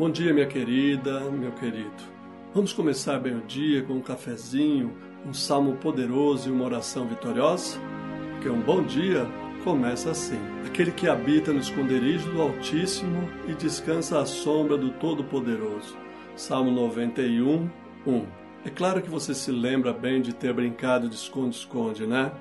Bom dia, minha querida, meu querido. Vamos começar bem o dia com um cafezinho, um salmo poderoso e uma oração vitoriosa? Porque um bom dia começa assim. Aquele que habita no esconderijo do Altíssimo e descansa à sombra do Todo-Poderoso. Salmo 91, 1. É claro que você se lembra bem de ter brincado de esconde-esconde, né?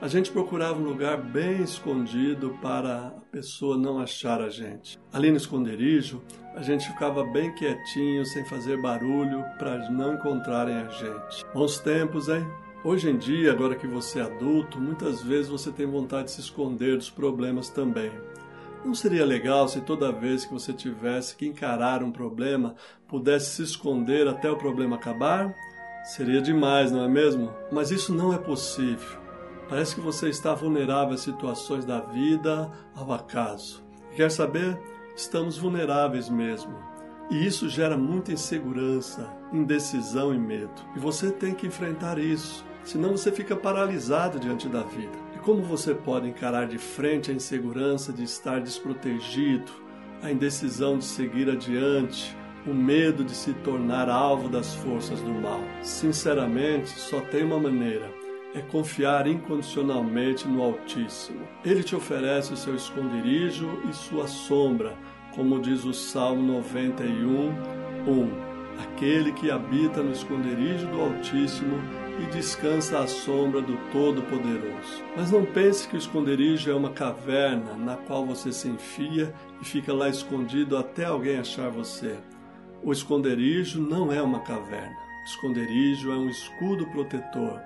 A gente procurava um lugar bem escondido para a pessoa não achar a gente. Ali no esconderijo, a gente ficava bem quietinho, sem fazer barulho, para não encontrarem a gente. Bons tempos, hein? Hoje em dia, agora que você é adulto, muitas vezes você tem vontade de se esconder dos problemas também. Não seria legal se toda vez que você tivesse que encarar um problema, pudesse se esconder até o problema acabar? Seria demais, não é mesmo? Mas isso não é possível. Parece que você está vulnerável às situações da vida, ao acaso. Quer saber? Estamos vulneráveis mesmo. E isso gera muita insegurança, indecisão e medo. E você tem que enfrentar isso, senão você fica paralisado diante da vida. E como você pode encarar de frente a insegurança de estar desprotegido, a indecisão de seguir adiante, o medo de se tornar alvo das forças do mal? Sinceramente, só tem uma maneira é confiar incondicionalmente no Altíssimo. Ele te oferece o seu esconderijo e sua sombra, como diz o Salmo 91, 1. Aquele que habita no esconderijo do Altíssimo e descansa à sombra do Todo-Poderoso. Mas não pense que o esconderijo é uma caverna na qual você se enfia e fica lá escondido até alguém achar você. O esconderijo não é uma caverna. O esconderijo é um escudo protetor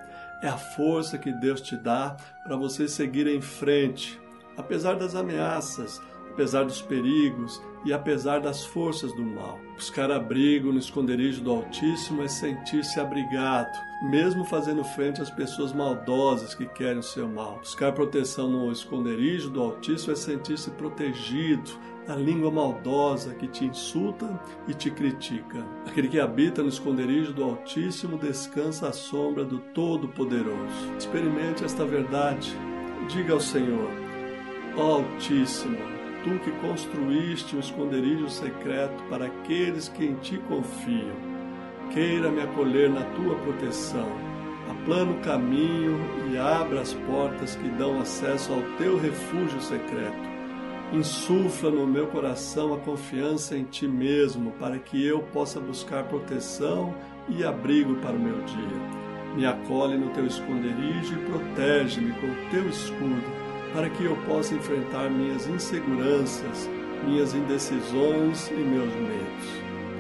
é a força que Deus te dá para você seguir em frente, apesar das ameaças, apesar dos perigos e apesar das forças do mal. Buscar abrigo no esconderijo do Altíssimo é sentir-se abrigado, mesmo fazendo frente às pessoas maldosas que querem o seu mal. Buscar proteção no esconderijo do Altíssimo é sentir-se protegido da língua maldosa que te insulta e te critica. Aquele que habita no esconderijo do Altíssimo descansa à sombra do Todo-Poderoso. Experimente esta verdade. Diga ao Senhor: Ó Altíssimo, tu que construíste um esconderijo secreto para aqueles que em ti confiam, queira me acolher na tua proteção. Aplana o caminho e abra as portas que dão acesso ao teu refúgio secreto Insufla no meu coração a confiança em Ti mesmo, para que eu possa buscar proteção e abrigo para o meu dia. Me acolhe no Teu esconderijo e protege-me com o Teu escudo, para que eu possa enfrentar minhas inseguranças, minhas indecisões e meus medos.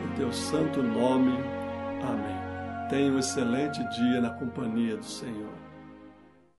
Em Teu santo nome. Amém. Tenha um excelente dia na companhia do Senhor.